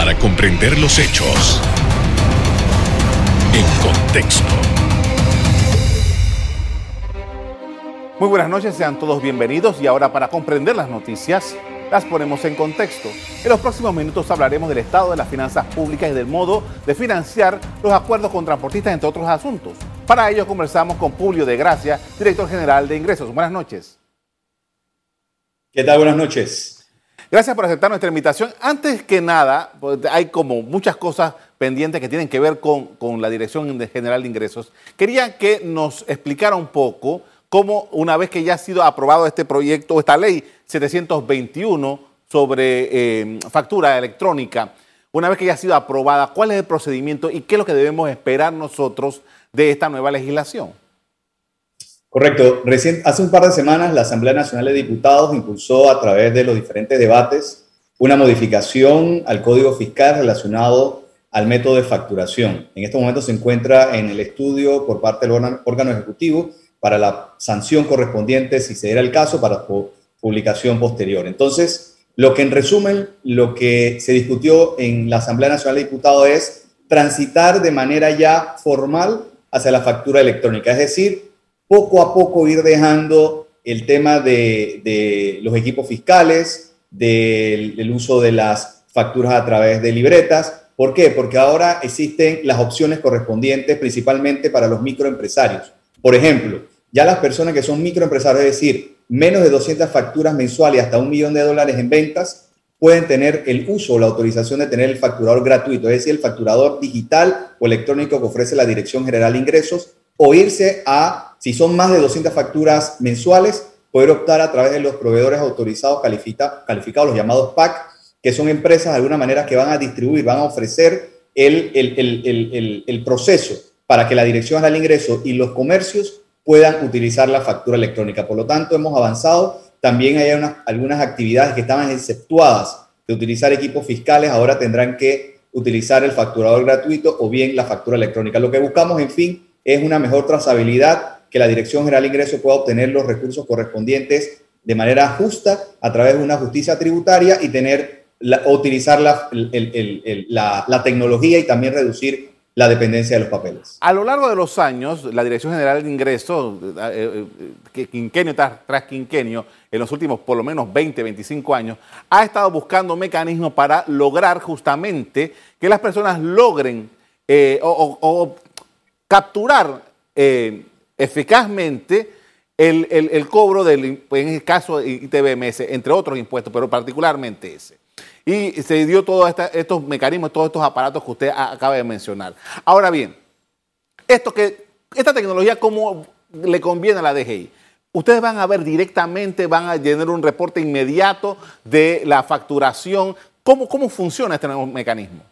para comprender los hechos en contexto. Muy buenas noches, sean todos bienvenidos y ahora para comprender las noticias las ponemos en contexto. En los próximos minutos hablaremos del estado de las finanzas públicas y del modo de financiar los acuerdos con transportistas, entre otros asuntos. Para ello conversamos con Publio de Gracia, director general de Ingresos. Buenas noches. ¿Qué tal? Buenas noches. Gracias por aceptar nuestra invitación. Antes que nada, pues, hay como muchas cosas pendientes que tienen que ver con, con la Dirección General de Ingresos. Quería que nos explicara un poco cómo una vez que ya ha sido aprobado este proyecto, esta ley 721 sobre eh, factura electrónica, una vez que ya ha sido aprobada, cuál es el procedimiento y qué es lo que debemos esperar nosotros de esta nueva legislación. Correcto. Hace un par de semanas la Asamblea Nacional de Diputados impulsó a través de los diferentes debates una modificación al Código Fiscal relacionado al método de facturación. En este momento se encuentra en el estudio por parte del órgano ejecutivo para la sanción correspondiente, si se diera el caso, para publicación posterior. Entonces, lo que en resumen, lo que se discutió en la Asamblea Nacional de Diputados es transitar de manera ya formal hacia la factura electrónica, es decir, poco a poco ir dejando el tema de, los equipos fiscales, del, uso de las facturas a través de libretas. ¿Por qué? Porque ahora existen las opciones correspondientes principalmente para los microempresarios. Por ejemplo, ya las personas que son microempresarios, es decir, menos de 200 facturas mensuales hasta un millón de dólares en ventas, pueden tener el uso o la autorización de tener el facturador gratuito, es decir, el facturador digital o electrónico que ofrece la Dirección General de Ingresos, o irse a si son más de 200 facturas mensuales, poder optar a través de los proveedores autorizados calificados, los llamados PAC, que son empresas de alguna manera que van a distribuir, van a ofrecer el, el, proceso para que la Dirección al Ingreso y los comercios puedan utilizar la factura electrónica. Por lo tanto, hemos avanzado. También hay algunas actividades que estaban exceptuadas de utilizar equipos fiscales, ahora tendrán que utilizar el facturador gratuito o bien la factura electrónica. Lo que buscamos, en fin, es una mejor trazabilidad que la Dirección General de Ingresos pueda obtener los recursos correspondientes de manera justa a través de una justicia tributaria y tener utilizar la, la, tecnología y también reducir la dependencia de los papeles. A lo largo de los años, la Dirección General de Ingresos, eh, eh, quinquenio tras, quinquenio, en los últimos por lo menos 20, 25 años, ha estado buscando mecanismos para lograr justamente que las personas logren eh, o, capturar eficazmente el, cobro del, en el caso ITBMS, entre otros impuestos, pero particularmente ese. Y se dio todos estos mecanismos, todos estos aparatos que usted acaba de mencionar. Ahora bien, esto que, esta tecnología, ¿cómo le conviene a la DGI? Ustedes van a ver directamente, van a tener un reporte inmediato de la facturación. ¿Cómo, cómo funciona este nuevo mecanismo?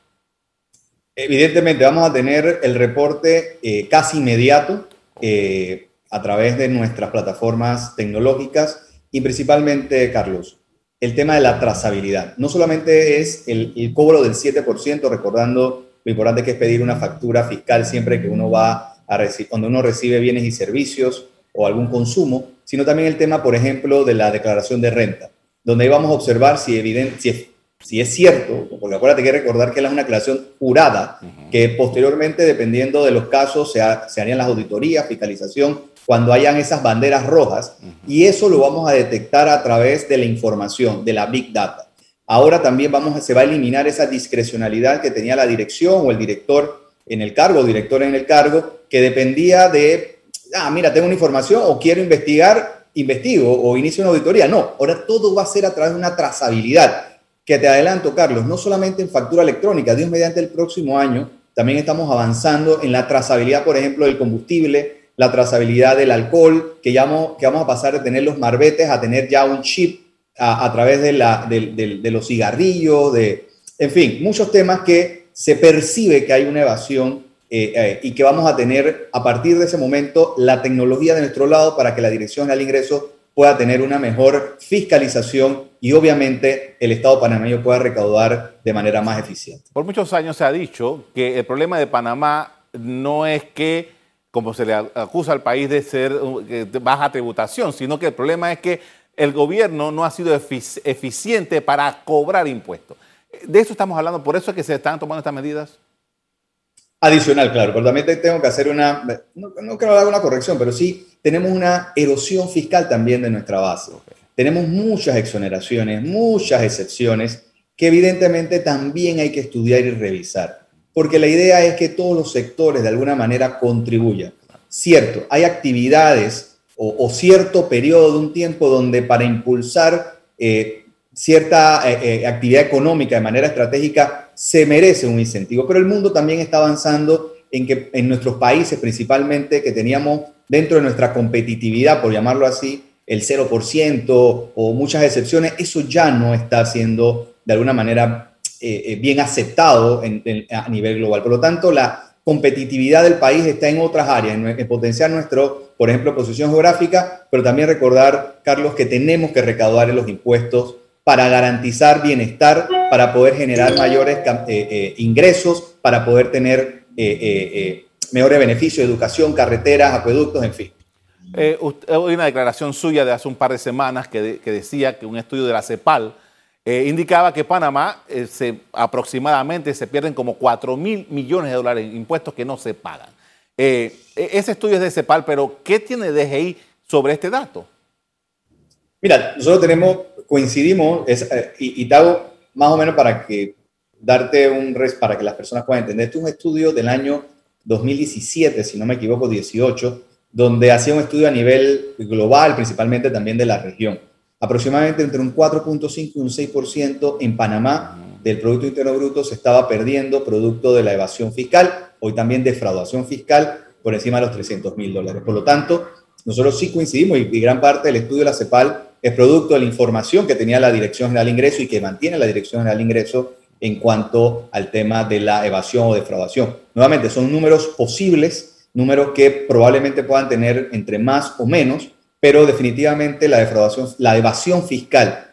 Evidentemente, vamos a tener el reporte eh, casi inmediato eh, a través de nuestras plataformas tecnológicas y principalmente, Carlos, el tema de la trazabilidad. No solamente es el, cobro del 7%, recordando lo importante que es pedir una factura fiscal siempre que uno va a cuando uno recibe bienes y servicios o algún consumo, sino también el tema, por ejemplo, de la declaración de renta, donde ahí vamos a observar si, evidente, si si es cierto, porque acuérdate que recordar que es una declaración jurada, que posteriormente, dependiendo de los casos, se, harían las auditorías, fiscalización, cuando hayan esas banderas rojas, y eso lo vamos a detectar a través de la información, de la Big Data. Ahora también vamos, se va a eliminar esa discrecionalidad que tenía la dirección o el director en el cargo, o director en el cargo, que dependía de, ah, mira, tengo una información o quiero investigar, investigo o inicio una auditoría. No, ahora todo va a ser a través de una trazabilidad que te adelanto, Carlos, no solamente en factura electrónica, Dios mediante el próximo año, también estamos avanzando en la trazabilidad, por ejemplo, del combustible, la trazabilidad del alcohol, que, ya vamos, que vamos a pasar de tener los marbetes a tener ya un chip a, través de, la, de, los cigarrillos, de, en fin, muchos temas que se percibe que hay una evasión eh, eh, y que vamos a tener a partir de ese momento la tecnología de nuestro lado para que la Dirección al Ingreso pueda tener una mejor fiscalización y obviamente el Estado panameño pueda recaudar de manera más eficiente. Por muchos años se ha dicho que el problema de Panamá no es que, como se le acusa al país de ser de baja tributación, sino que el problema es que el gobierno no ha sido eficiente para cobrar impuestos. De eso estamos hablando, por eso es que se están tomando estas medidas. Adicional, claro, pero también tengo que hacer una, no, no quiero dar una corrección, pero sí tenemos una erosión fiscal también de nuestra base. Tenemos muchas exoneraciones, muchas excepciones que evidentemente también hay que estudiar y revisar, porque la idea es que todos los sectores de alguna manera contribuyan. Cierto, hay actividades o, cierto periodo de un tiempo donde para impulsar eh, cierta eh, eh, actividad económica de manera estratégica se merece un incentivo, pero el mundo también está avanzando en que en nuestros países principalmente que teníamos dentro de nuestra competitividad, por llamarlo así, el 0% o muchas excepciones, eso ya no está siendo de alguna manera eh, bien aceptado a nivel global. Por lo tanto, la competitividad del país está en otras áreas, en, en potenciar nuestro, por ejemplo, posición geográfica, pero también recordar, Carlos, que tenemos que recaudar los impuestos para garantizar bienestar, para poder generar mayores eh, eh, ingresos, para poder tener eh, mejores beneficios, educación, carreteras, acueductos, en fin. hay una declaración suya de hace un par de semanas que, decía que un estudio de la CEPAL indicaba que Panamá se, aproximadamente se pierden como 4 mil millones de dólares en impuestos que no se pagan. E, ese estudio es de CEPAL, pero ¿qué tiene DGI sobre este dato? Mira, nosotros tenemos coincidimos, eh, y, y, te hago más o menos para que darte un res, para que las personas puedan entender. Este es un estudio del año 2017, si no me equivoco, 18, donde hacía un estudio a nivel global, principalmente también de la región. Aproximadamente entre un 4.5 y un 6% en Panamá del Producto Interno Bruto se estaba perdiendo producto de la evasión fiscal, hoy también defraudación fiscal por encima de los 300 mil dólares. Por lo tanto, nosotros sí coincidimos y, y gran parte del estudio de la CEPAL es producto de la información que tenía la Dirección General de Ingreso y que mantiene la Dirección General de Ingreso en cuanto al tema de la evasión o defraudación. Nuevamente, son números posibles, números que probablemente puedan tener entre más o menos, pero definitivamente la defraudación, la evasión fiscal,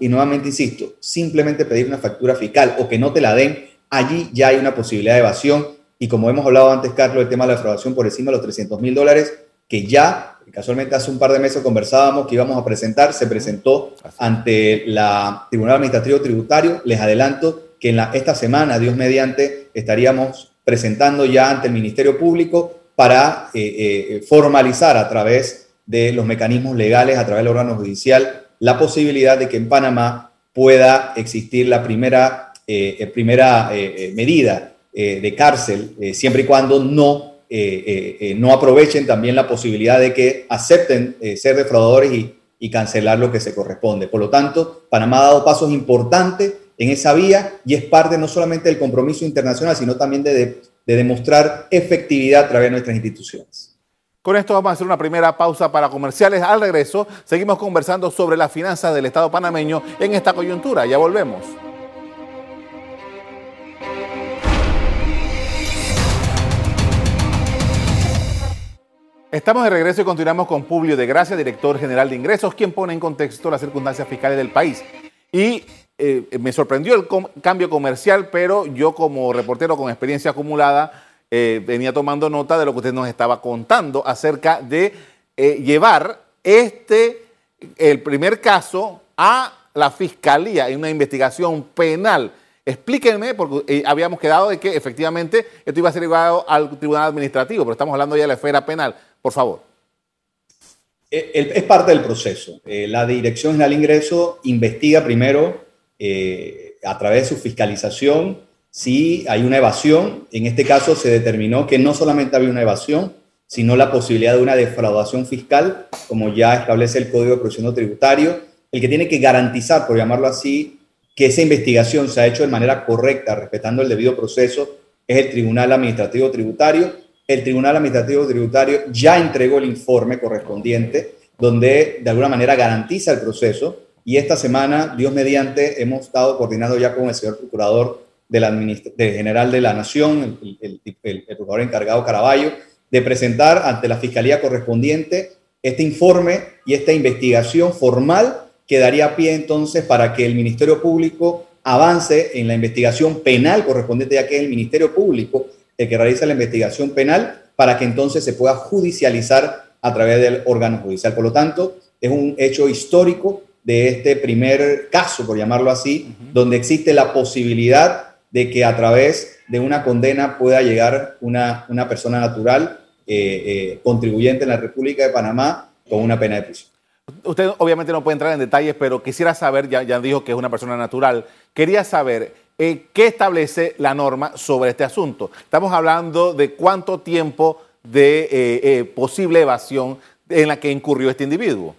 y nuevamente insisto, simplemente pedir una factura fiscal o que no te la den, allí ya hay una posibilidad de evasión. Y como hemos hablado antes, Carlos, el tema de la defraudación por encima de los 300 mil dólares, que ya casualmente hace un par de meses conversábamos que íbamos a presentar, se presentó ante la Tribunal Administrativo Tributario. Les adelanto que en la, esta semana, Dios mediante, estaríamos presentando ya ante el Ministerio Público para eh, eh, formalizar a través de los mecanismos legales, a través del órgano judicial, la posibilidad de que en Panamá pueda existir la primera, eh, primera medida de cárcel, siempre y cuando no eh, eh, eh, no aprovechen también la posibilidad de que acepten ser defraudadores y, cancelar lo que se corresponde. Por lo tanto, Panamá ha dado pasos importantes en esa vía y es parte no solamente del compromiso internacional, sino también de, de demostrar efectividad a través de nuestras instituciones. Con esto vamos a hacer una primera pausa para comerciales. Al regreso, seguimos conversando sobre las finanzas del Estado panameño en esta coyuntura. Ya volvemos. Estamos de regreso y continuamos con Publio de Gracia, director general de ingresos, quien pone en contexto las circunstancias fiscales del país. Y eh, me sorprendió el cambio comercial, pero yo como reportero con experiencia acumulada eh, venía tomando nota de lo que usted nos estaba contando acerca de eh, llevar este, el primer caso a la fiscalía en una investigación penal. Explíquenme, porque habíamos quedado de que efectivamente esto iba a ser llevado al tribunal administrativo, pero estamos hablando ya de la esfera penal. Por favor. Eh, es parte del proceso. Eh, la Dirección General de Ingreso investiga primero eh, a través de su fiscalización si hay una evasión. En este caso se determinó que no solamente había una evasión, sino la posibilidad de una defraudación fiscal, como ya establece el Código de Procedimiento Tributario, el que tiene que garantizar, por llamarlo así, que esa investigación se ha hecho de manera correcta, respetando el debido proceso, es el Tribunal Administrativo Tributario el Tribunal Administrativo Tributario ya entregó el informe correspondiente donde de alguna manera garantiza el proceso y esta semana, Dios mediante, hemos estado coordinando ya con el señor Procurador de la General de la Nación, el, el, Procurador encargado Caraballo, de presentar ante la Fiscalía correspondiente este informe y esta investigación formal que daría pie entonces para que el Ministerio Público avance en la investigación penal correspondiente, ya que es el Ministerio Público el que realiza la investigación penal para que entonces se pueda judicializar a través del órgano judicial. Por lo tanto, es un hecho histórico de este primer caso, por llamarlo así, donde existe la posibilidad de que a través de una condena pueda llegar una, una persona natural eh, eh, contribuyente en la República de Panamá con una pena de prisión. Usted obviamente no puede entrar en detalles, pero quisiera saber, ya, ya dijo que es una persona natural, quería saber eh, qué establece la norma sobre este asunto. Estamos hablando de cuánto tiempo de posible evasión en la que incurrió este individuo.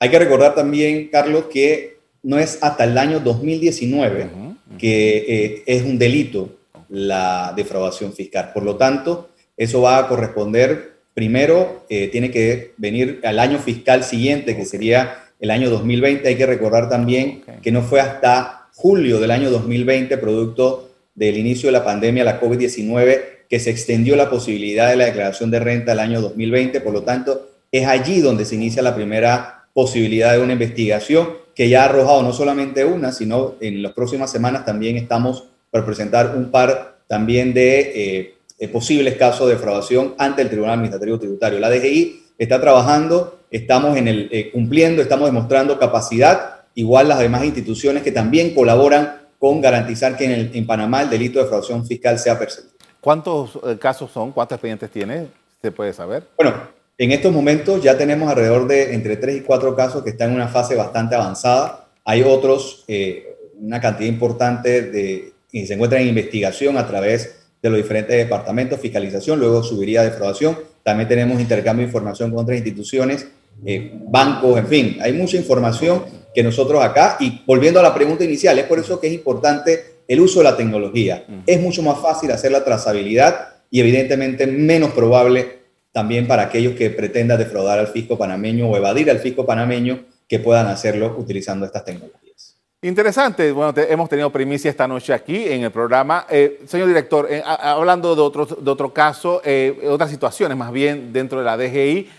Hay que recordar también, Carlos, que no es hasta el año 2019 que eh, es un delito la defraudación fiscal. Por lo tanto, eso va a corresponder, primero, eh, tiene que venir al año fiscal siguiente, que sería el año 2020. Hay que recordar también que no fue hasta julio del año 2020, producto del inicio de la pandemia, la COVID-19, que se extendió la posibilidad de la declaración de renta al año 2020. Por lo tanto, es allí donde se inicia la primera posibilidad de una investigación que ya ha arrojado no solamente una, sino en las próximas semanas también estamos por presentar un par también de eh, posibles casos de defraudación ante el Tribunal Administrativo Tributario. La DGI está trabajando, estamos en el, eh, cumpliendo, estamos demostrando capacidad, igual las demás instituciones que también colaboran con garantizar que en, en Panamá el delito de defraudación fiscal sea perseguido. ¿Cuántos eh, casos son? ¿Cuántos expedientes tiene? ¿Se puede saber? Bueno, en estos momentos ya tenemos alrededor de entre 3 y 4 casos que están en una fase bastante avanzada. Hay otros, eh, una cantidad importante de, que se encuentran en investigación a través de los diferentes departamentos, fiscalización, luego subiría defraudación. También tenemos intercambio de información con otras instituciones, eh, bancos, en fin, hay mucha información que nosotros acá, y volviendo a la pregunta inicial, es por eso que es importante el uso de la tecnología. Es mucho más fácil hacer la trazabilidad y evidentemente menos probable también para aquellos que pretendan defraudar al fisco panameño o evadir al fisco panameño que puedan hacerlo utilizando estas tecnologías. Interesante. Bueno, hemos tenido primicia esta noche aquí en el programa. Eh, señor director, eh, hablando de otro, de otro caso, eh, otras situaciones más bien dentro de la DGI,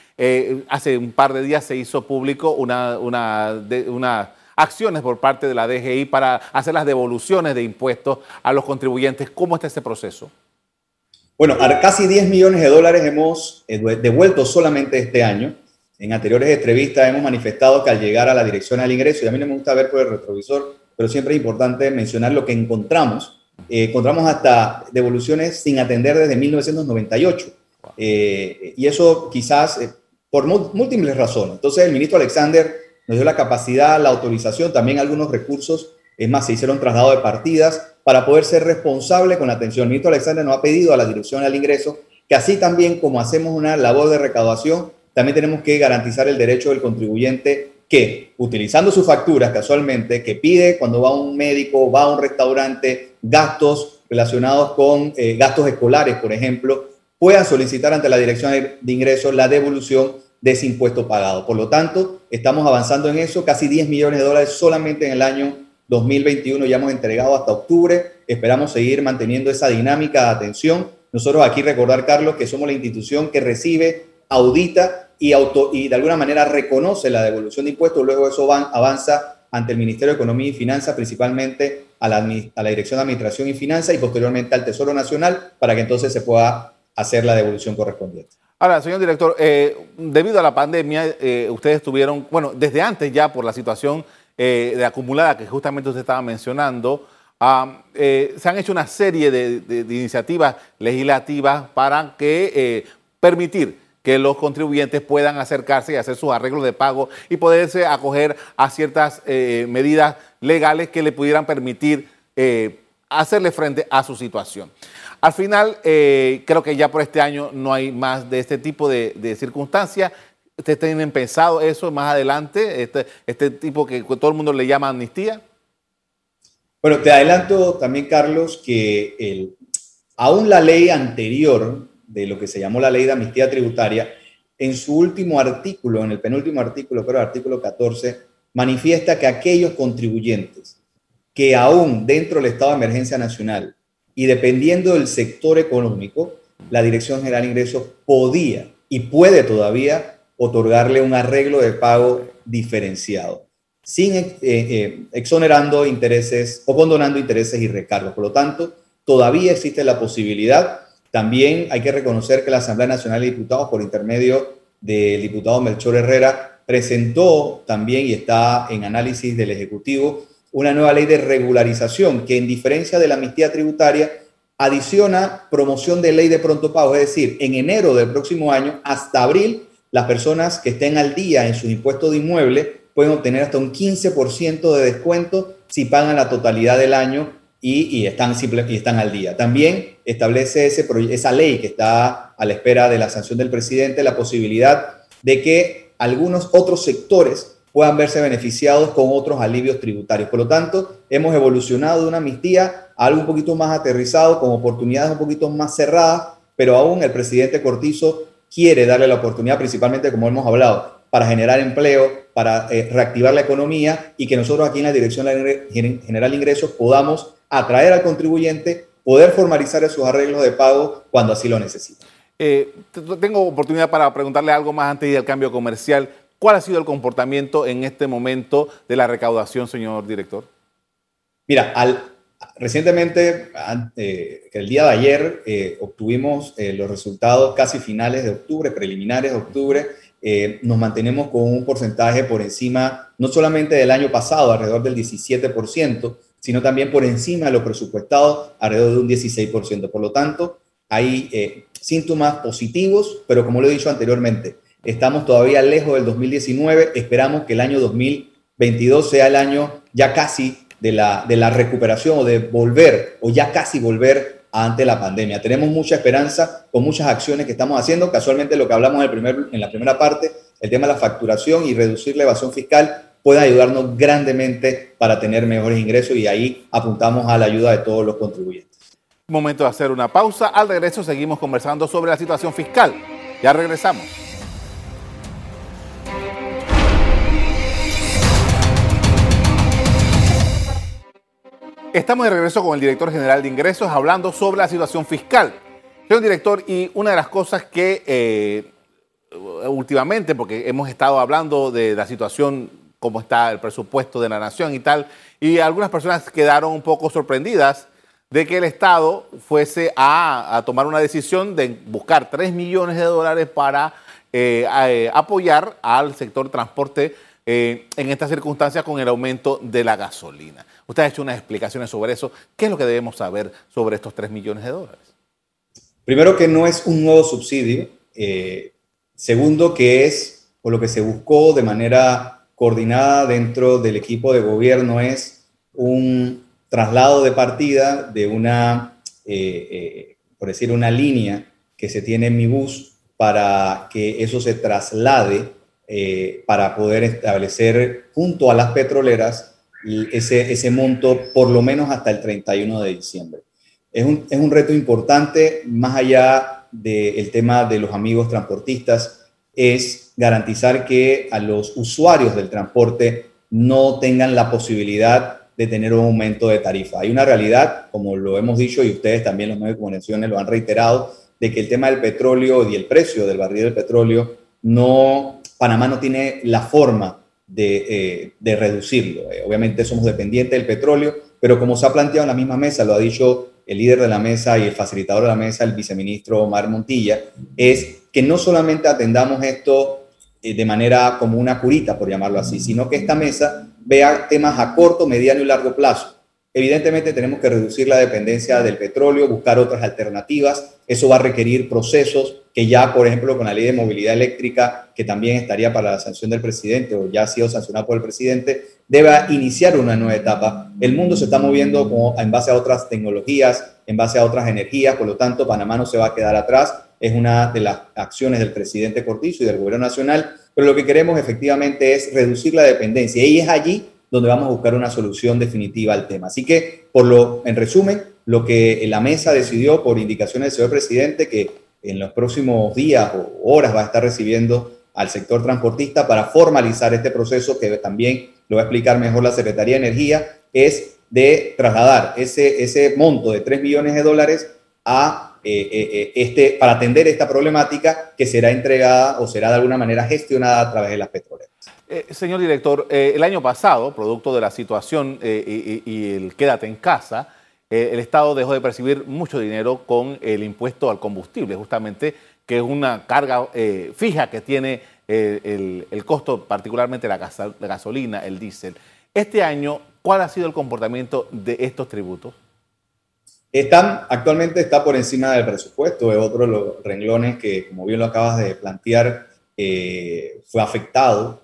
hace un par de días se hizo público una, una, una acciones por parte de la DGI para hacer las devoluciones de impuestos a los contribuyentes. ¿Cómo está ese proceso? Bueno, casi 10 millones de dólares hemos eh, devuelto solamente este año. En anteriores entrevistas hemos manifestado que al llegar a la dirección al ingreso, y a mí no me gusta ver por el retrovisor, pero siempre es importante mencionar lo que encontramos. Eh, encontramos hasta devoluciones sin atender desde 1998. Eh, y eso quizás por múltiples razones. Entonces el ministro Alexander nos dio la capacidad, la autorización, también algunos recursos, es más, se hicieron traslado de partidas para poder ser responsable con la atención. El ministro Alexander nos ha pedido a la Dirección al Ingreso que así también como hacemos una labor de recaudación, también tenemos que garantizar el derecho del contribuyente que, utilizando sus facturas casualmente, que pide cuando va a un médico, va a un restaurante, gastos relacionados con eh, gastos escolares, por ejemplo, pueda solicitar ante la Dirección de Ingresos la devolución de ese impuesto pagado. Por lo tanto, estamos avanzando en eso, casi 10 millones de dólares solamente en el año 2021 ya hemos entregado hasta octubre, esperamos seguir manteniendo esa dinámica de atención. Nosotros aquí recordar, Carlos, que somos la institución que recibe, audita y, auto, y de alguna manera reconoce la devolución de impuestos, luego eso avanza ante el Ministerio de Economía y Finanzas, principalmente a la, a la Dirección de Administración y Finanzas y posteriormente al Tesoro Nacional, para que entonces se pueda hacer la devolución correspondiente. Ahora, señor director, eh, debido a la pandemia, eh, ustedes tuvieron, bueno, desde antes ya por la situación eh, acumulada que justamente usted estaba mencionando, se han hecho una serie de, iniciativas legislativas para que permitir que los contribuyentes puedan acercarse y hacer sus arreglos de pago y poderse acoger a ciertas medidas legales que le pudieran permitir hacerle frente a su situación. Al final, eh, creo que ya por este año no hay más de este tipo de, circunstancias. ¿Ustedes tienen pensado eso más adelante? Este, este tipo que todo el mundo le llama amnistía. Bueno, te adelanto también, Carlos, que aún la ley anterior de lo que se llamó la ley de amnistía tributaria, en su último artículo, en el penúltimo artículo, el artículo 14, manifiesta que aquellos contribuyentes que aún dentro del estado de emergencia nacional y dependiendo del sector económico, la Dirección General de Ingresos podía y puede todavía otorgarle un arreglo de pago diferenciado, sin eh, eh, exonerando intereses o condonando intereses y recargos. Por lo tanto, todavía existe la posibilidad. También hay que reconocer que la Asamblea Nacional de Diputados, por intermedio del diputado Melchor Herrera, presentó también y está en análisis del Ejecutivo una nueva ley de regularización que en diferencia de la amnistía tributaria adiciona promoción de ley de pronto pago, es decir, en enero del próximo año hasta abril las personas que estén al día en sus impuestos de inmueble pueden obtener hasta un 15% de descuento si pagan la totalidad del año y, están, simple, y están al día. También establece ese, esa ley que está a la espera de la sanción del presidente la posibilidad de que algunos otros sectores puedan verse beneficiados con otros alivios tributarios. Por lo tanto, hemos evolucionado de una amnistía a algo un poquito más aterrizado, con oportunidades un poquito más cerradas, pero aún el presidente Cortizo quiere darle la oportunidad, principalmente como hemos hablado, para generar empleo, para eh, reactivar la economía y que nosotros aquí en la Dirección General de Ingresos podamos atraer al contribuyente, poder formalizar esos arreglos de pago cuando así lo necesite. Eh, tengo oportunidad para preguntarle algo más antes del cambio comercial. ¿Cuál ha sido el comportamiento en este momento de la recaudación, señor director? Mira, al, recientemente, eh, el día de ayer, eh, obtuvimos los resultados casi finales de octubre, preliminares de octubre. nos mantenemos con un porcentaje por encima, no solamente del año pasado, alrededor del 17%, sino también por encima de lo presupuestado, alrededor de un 16%. Por lo tanto, hay eh, síntomas positivos, pero como lo he dicho anteriormente, estamos todavía lejos del 2019, esperamos que el año 2022 sea el año ya casi de la, de la recuperación o de volver, o ya casi volver ante la pandemia. Tenemos mucha esperanza con muchas acciones que estamos haciendo, casualmente lo que hablamos en, el primer, en la primera parte, el tema de la facturación y reducir la evasión fiscal, puede ayudarnos grandemente para tener mejores ingresos y ahí apuntamos a la ayuda de todos los contribuyentes. Momento de hacer una pausa. Al regreso seguimos conversando sobre la situación fiscal. Ya regresamos. Estamos de regreso con el director general de ingresos hablando sobre la situación fiscal. Señor director, y una de las cosas que eh, últimamente, porque hemos estado hablando de la situación cómo está el presupuesto de la nación y tal. Y algunas personas quedaron un poco sorprendidas de que el Estado fuese a, tomar una decisión de buscar 3 millones de dólares para eh, eh, apoyar al sector transporte en estas circunstancias con el aumento de la gasolina. Usted ha hecho unas explicaciones sobre eso. ¿Qué es lo que debemos saber sobre estos 3 millones de dólares? Primero que no es un nuevo subsidio. segundo que es por lo que se buscó de manera coordinada dentro del equipo de gobierno es un traslado de partida de una, eh, eh, por decir, una línea que se tiene en mi bus para que eso se traslade eh, para poder establecer junto a las petroleras ese, ese monto por lo menos hasta el 31 de diciembre. Es un, es un reto importante, más allá del tema de los amigos transportistas, es garantizar que a los usuarios del transporte no tengan la posibilidad de tener un aumento de tarifa. Hay una realidad, como lo hemos dicho y ustedes también los medios de comunicación lo han reiterado, de que el tema del petróleo y el precio del barril del petróleo, no, Panamá no tiene la forma de, eh, reducirlo. Eh, obviamente somos dependientes del petróleo, pero como se ha planteado en la misma mesa, lo ha dicho el líder de la mesa y el facilitador de la mesa, el viceministro Omar Montilla, es que no solamente atendamos esto eh, de manera como una curita, por llamarlo así, sino que esta mesa vea temas a corto, mediano y largo plazo. Evidentemente tenemos que reducir la dependencia del petróleo, buscar otras alternativas. Eso va a requerir procesos que ya, por ejemplo, con la ley de movilidad eléctrica, que también estaría para la sanción del presidente o ya ha sido sancionado por el presidente, debe iniciar una nueva etapa. El mundo se está moviendo en base a otras tecnologías, en base a otras energías, por lo tanto, Panamá no se va a quedar atrás es una de las acciones del presidente Cortizo y del gobierno nacional, pero lo que queremos efectivamente es reducir la dependencia y es allí donde vamos a buscar una solución definitiva al tema. Así que, por lo, en resumen, lo que la mesa decidió por indicaciones del señor presidente, que en los próximos días o horas va a estar recibiendo al sector transportista para formalizar este proceso, que también lo va a explicar mejor la Secretaría de Energía, es de trasladar ese, ese monto de 3 millones de dólares a eh, eh, eh, este, para atender esta problemática que será entregada o será de alguna manera gestionada a través de las petroleras. Señor director, el año pasado, producto de la situación y, el quédate en casa, el Estado dejó de percibir mucho dinero con el impuesto al combustible, justamente, que es una carga fija que tiene el, costo, particularmente la, gasolina, el diésel. Este año, ¿cuál ha sido el comportamiento de estos tributos? Están, actualmente está por encima del presupuesto, es otro de los renglones que, como bien lo acabas de plantear, eh, fue afectado,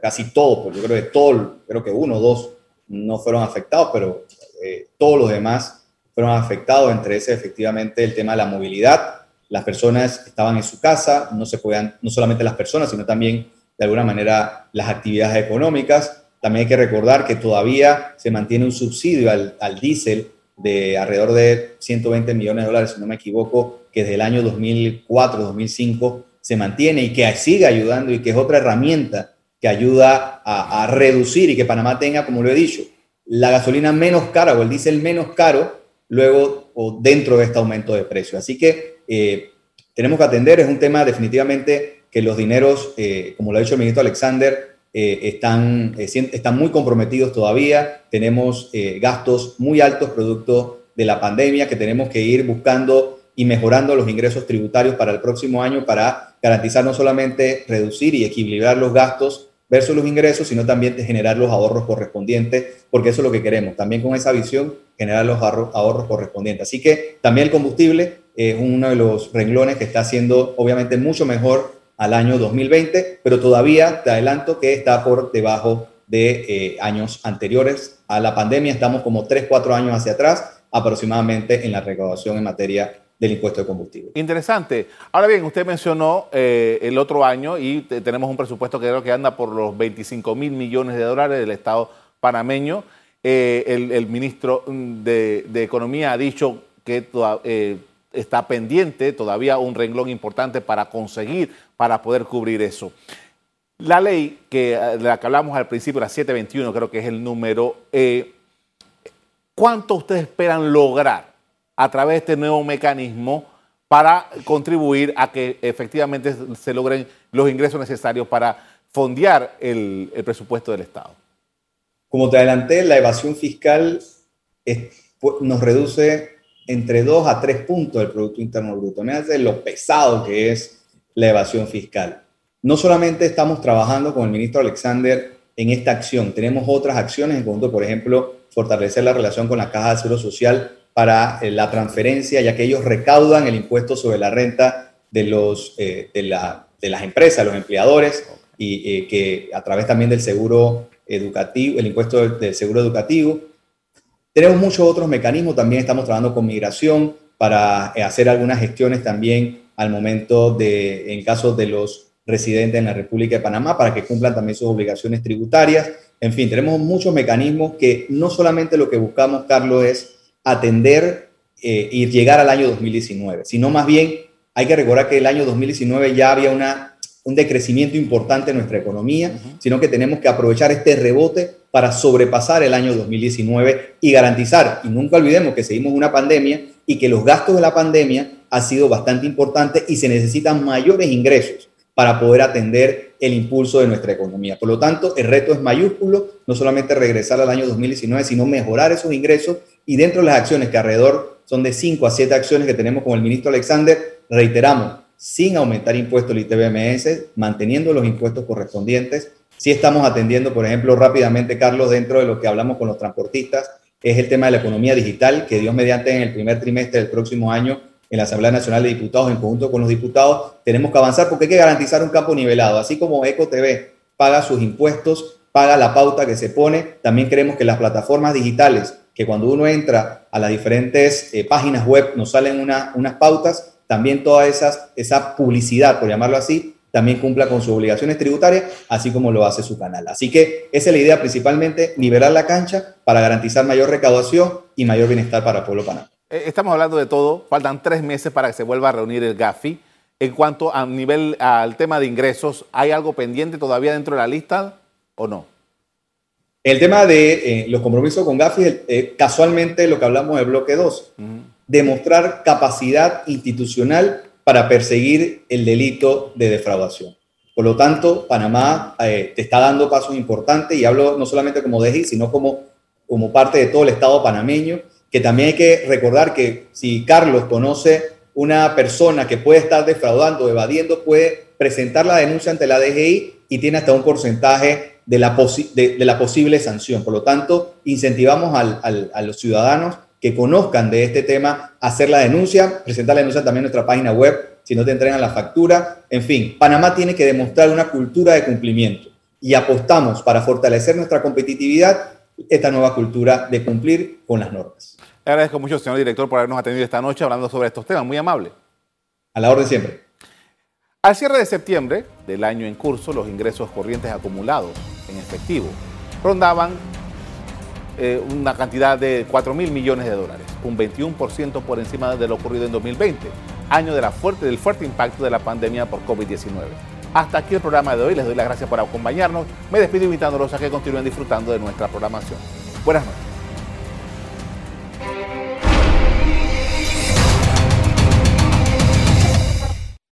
casi todo, pues yo creo que todo, creo que uno o dos no fueron afectados, pero eh, todos los demás fueron afectados, entre ese efectivamente el tema de la movilidad. Las personas estaban en su casa, no se podían, no solamente las personas, sino también de alguna manera las actividades económicas. También hay que recordar que todavía se mantiene un subsidio al, al diésel de alrededor de 120 millones de dólares, si no me equivoco, que desde el año 2004-2005 se mantiene y que sigue ayudando y que es otra herramienta que ayuda a, reducir y que Panamá tenga, como lo he dicho, la gasolina menos cara o el diésel menos caro luego o dentro de este aumento de precio. Así que eh, tenemos que atender, es un tema definitivamente que los dineros, eh, como lo ha dicho el ministro Alexander, eh, están, están muy comprometidos todavía, tenemos gastos muy altos producto de la pandemia que tenemos que ir buscando y mejorando los ingresos tributarios para el próximo año para garantizar no solamente reducir y equilibrar los gastos, versus los ingresos, sino también de generar los ahorros correspondientes, porque eso es lo que queremos, también con esa visión, generar los ahorros correspondientes. Así que también el combustible es uno de los renglones que está haciendo obviamente mucho mejor al año 2020, pero todavía te adelanto que está por debajo de eh, años anteriores a la pandemia. Estamos como 3, 4 años hacia atrás aproximadamente en la recaudación en materia del impuesto de combustible. Interesante. Ahora bien, usted mencionó eh, el otro año y tenemos un presupuesto que creo que anda por los 25 mil millones de dólares del Estado panameño. Eh, el, ministro mm, de, Economía ha dicho que eh, está pendiente todavía un renglón importante para conseguir, para poder cubrir eso. La ley que, de la que hablamos al principio, la 721, creo que es el número, ¿cuánto ustedes esperan lograr? A través de este nuevo mecanismo para contribuir a que efectivamente se logren los ingresos necesarios para fondear el, presupuesto del Estado. Como te adelanté, la evasión fiscal nos reduce entre 2 a 3 puntos del Producto Interno Bruto. Me hace lo pesado que es la evasión fiscal. No solamente estamos trabajando con el ministro Alexander en esta acción, tenemos otras acciones en conjunto, por ejemplo, fortalecer la relación con la Caja de Seguro Social para eh, la transferencia, ya que ellos recaudan el impuesto sobre la renta de, los, eh, de, las empresas, los empleadores, y eh, que a través también del seguro educativo, el impuesto del, seguro educativo. Tenemos muchos otros mecanismos, también estamos trabajando con migración para hacer algunas gestiones también al momento de, en caso de los residentes en la República de Panamá, para que cumplan también sus obligaciones tributarias. En fin, tenemos muchos mecanismos que no solamente lo que buscamos, Carlos, es atender eh, y llegar al año 2019, sino más bien hay que recordar que el año 2019 ya había una, un decrecimiento importante en nuestra economía, sino que tenemos que aprovechar este rebote para sobrepasar el año 2019 y garantizar, y nunca olvidemos que seguimos una pandemia y que los gastos de la pandemia han sido bastante importantes y se necesitan mayores ingresos para poder atender el impulso de nuestra economía. Por lo tanto, el reto es mayúsculo, no solamente regresar al año 2019, sino mejorar esos ingresos y dentro de las acciones, que alrededor son de 5 a 7 acciones que tenemos con el ministro Alexander, reiteramos, sin aumentar impuestos del ITBMS, manteniendo los impuestos correspondientes. Si estamos atendiendo, por ejemplo, rápidamente, Carlos, dentro de lo que hablamos con los transportistas, es el tema de la economía digital, que Dios mediante en el primer trimestre del próximo año en la Asamblea Nacional de Diputados, en conjunto con los diputados, tenemos que avanzar porque hay que garantizar un campo nivelado. Así como EcoTV paga sus impuestos, paga la pauta que se pone, también queremos que las plataformas digitales que cuando uno entra a las diferentes eh, páginas web nos salen unas pautas, también toda esa publicidad, por llamarlo así, también cumpla con sus obligaciones tributarias, así como lo hace su canal. Así que esa es la idea principalmente, nivelar la cancha para garantizar mayor recaudación y mayor bienestar para el pueblo panamá. Eh, estamos hablando de todo, faltan tres meses para que se vuelva a reunir el GAFI. En cuanto a nivel, al tema de ingresos, ¿hay algo pendiente todavía dentro de la lista o no? El tema de eh, los compromisos con Gafi, eh, casualmente lo que hablamos del bloque 2, demostrar capacidad institucional para perseguir el delito de defraudación. Por lo tanto, Panamá eh, te está dando pasos importantes y hablo no solamente como DGI, sino como, como parte de todo el Estado panameño, que también hay que recordar que si Carlos conoce una persona que puede estar defraudando, evadiendo, puede presentar la denuncia ante la DGI y tiene hasta un porcentaje de la, posible sanción. Por lo tanto, incentivamos a los ciudadanos que conozcan de este tema hacer la denuncia, presentar la denuncia también en nuestra página web, si no te entregan la factura. En fin, Panamá tiene que demostrar una cultura de cumplimiento y apostamos para fortalecer nuestra competitividad esta nueva cultura de cumplir con las normas. Le agradezco mucho, señor director, por habernos atendido esta noche hablando sobre estos temas. Muy amable. A la orden siempre. Al cierre de septiembre del año en curso, los ingresos corrientes acumulados en efectivo rondaban eh, una cantidad de 4 mil millones de dólares, un 21% por encima de lo ocurrido en 2020, año de la fuerte, del fuerte impacto de la pandemia por COVID-19. Hasta aquí el programa de hoy. Les doy las gracias por acompañarnos. Me despido invitándolos a que continúen disfrutando de nuestra programación. Buenas noches.